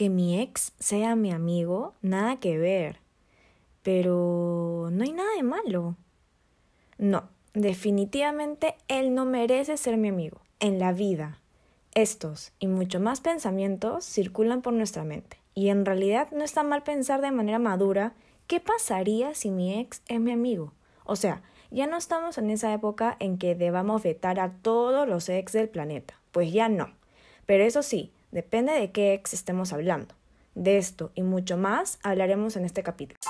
Que mi ex sea mi amigo, nada que ver. Pero no hay nada de malo. No, definitivamente él no merece ser mi amigo. En la vida. Estos y mucho más pensamientos circulan por nuestra mente. Y en realidad no está mal pensar de manera madura qué pasaría si mi ex es mi amigo. O sea, ya no estamos en esa época en que debamos vetar a todos los ex del planeta. Pues ya no. Pero eso sí, depende de qué ex estemos hablando. De esto y mucho más hablaremos en este capítulo.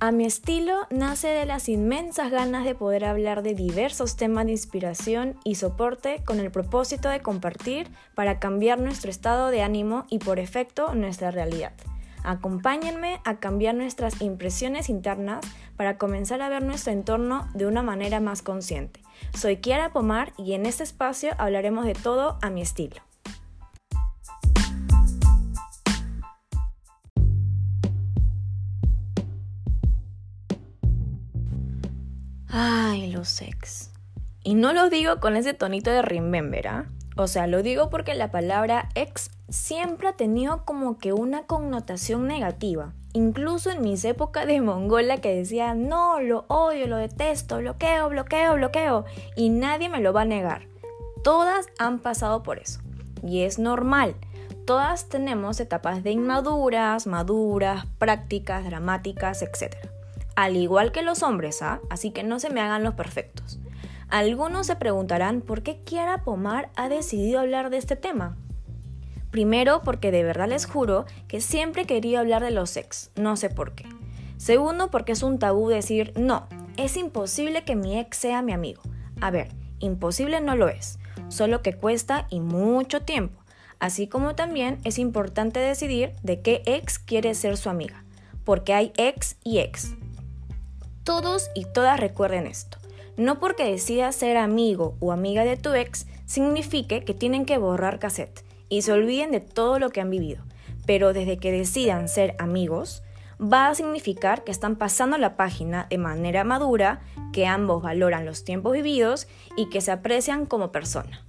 A mi estilo nace de las inmensas ganas de poder hablar de diversos temas de inspiración y soporte con el propósito de compartir para cambiar nuestro estado de ánimo y por efecto nuestra realidad. Acompáñenme a cambiar nuestras impresiones internas para comenzar a ver nuestro entorno de una manera más consciente. Soy Kiara Pomar y en este espacio hablaremos de todo a mi estilo. Ay, los ex. Y no lo digo con ese tonito de remember, ¿ah? O sea, lo digo porque la palabra ex siempre ha tenido como que una connotación negativa. Incluso en mis épocas de mongola que decía, no, lo odio, lo detesto, bloqueo, bloqueo, bloqueo. Y nadie me lo va a negar. Todas han pasado por eso. Y es normal. Todas tenemos etapas de inmaduras, maduras, prácticas, dramáticas, etc al igual que los hombres, ¿ah? Así que no se me hagan los perfectos. Algunos se preguntarán por qué Kiara Pomar ha decidido hablar de este tema. Primero, porque de verdad les juro que siempre quería hablar de los ex, no sé por qué. Segundo, porque es un tabú decir, no, es imposible que mi ex sea mi amigo. A ver, imposible no lo es, solo que cuesta y mucho tiempo. Así como también es importante decidir de qué ex quiere ser su amiga, porque hay ex y ex. Todos y todas recuerden esto. No porque decidas ser amigo o amiga de tu ex signifique que tienen que borrar cassette y se olviden de todo lo que han vivido. Pero desde que decidan ser amigos, va a significar que están pasando la página de manera madura, que ambos valoran los tiempos vividos y que se aprecian como persona.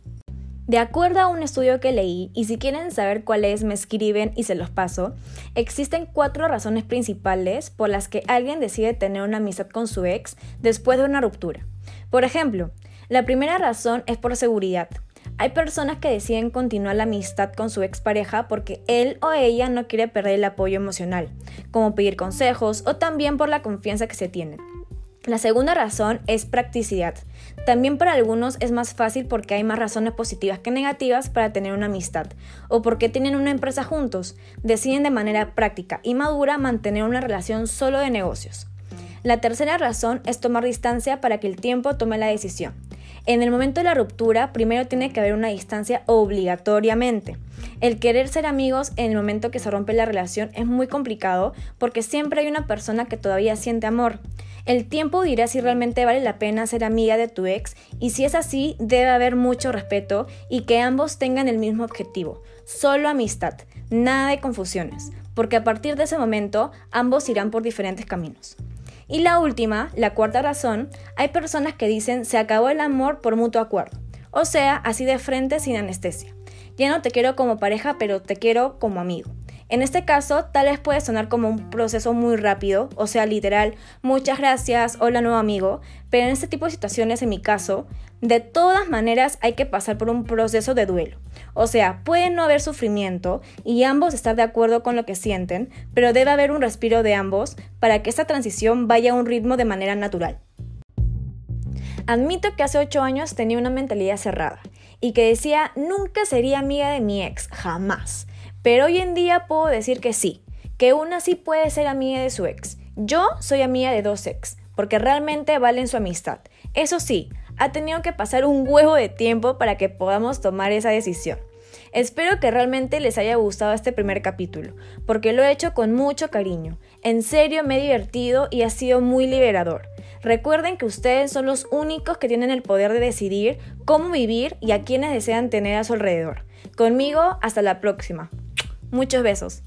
De acuerdo a un estudio que leí, y si quieren saber cuál es, me escriben y se los paso, existen cuatro razones principales por las que alguien decide tener una amistad con su ex después de una ruptura. Por ejemplo, la primera razón es por seguridad. Hay personas que deciden continuar la amistad con su expareja porque él o ella no quiere perder el apoyo emocional, como pedir consejos o también por la confianza que se tienen. La segunda razón es practicidad. También para algunos es más fácil porque hay más razones positivas que negativas para tener una amistad o porque tienen una empresa juntos. Deciden de manera práctica y madura mantener una relación solo de negocios. La tercera razón es tomar distancia para que el tiempo tome la decisión. En el momento de la ruptura, primero tiene que haber una distancia obligatoriamente. El querer ser amigos en el momento que se rompe la relación es muy complicado porque siempre hay una persona que todavía siente amor. El tiempo dirá si realmente vale la pena ser amiga de tu ex y si es así, debe haber mucho respeto y que ambos tengan el mismo objetivo, solo amistad, nada de confusiones, porque a partir de ese momento ambos irán por diferentes caminos. Y la última, la cuarta razón, hay personas que dicen se acabó el amor por mutuo acuerdo, o sea, así de frente sin anestesia. Ya no te quiero como pareja, pero te quiero como amigo. En este caso, tal vez puede sonar como un proceso muy rápido, o sea, literal, muchas gracias, hola nuevo amigo, pero en este tipo de situaciones, en mi caso, de todas maneras hay que pasar por un proceso de duelo. O sea, puede no haber sufrimiento y ambos estar de acuerdo con lo que sienten, pero debe haber un respiro de ambos para que esta transición vaya a un ritmo de manera natural. Admito que hace 8 años tenía una mentalidad cerrada y que decía nunca sería amiga de mi ex, jamás. Pero hoy en día puedo decir que sí, que una sí puede ser amiga de su ex. Yo soy amiga de dos ex, porque realmente valen su amistad. Eso sí, ha tenido que pasar un huevo de tiempo para que podamos tomar esa decisión. Espero que realmente les haya gustado este primer capítulo, porque lo he hecho con mucho cariño. En serio me he divertido y ha sido muy liberador. Recuerden que ustedes son los únicos que tienen el poder de decidir cómo vivir y a quienes desean tener a su alrededor. Conmigo, hasta la próxima. Muchos besos.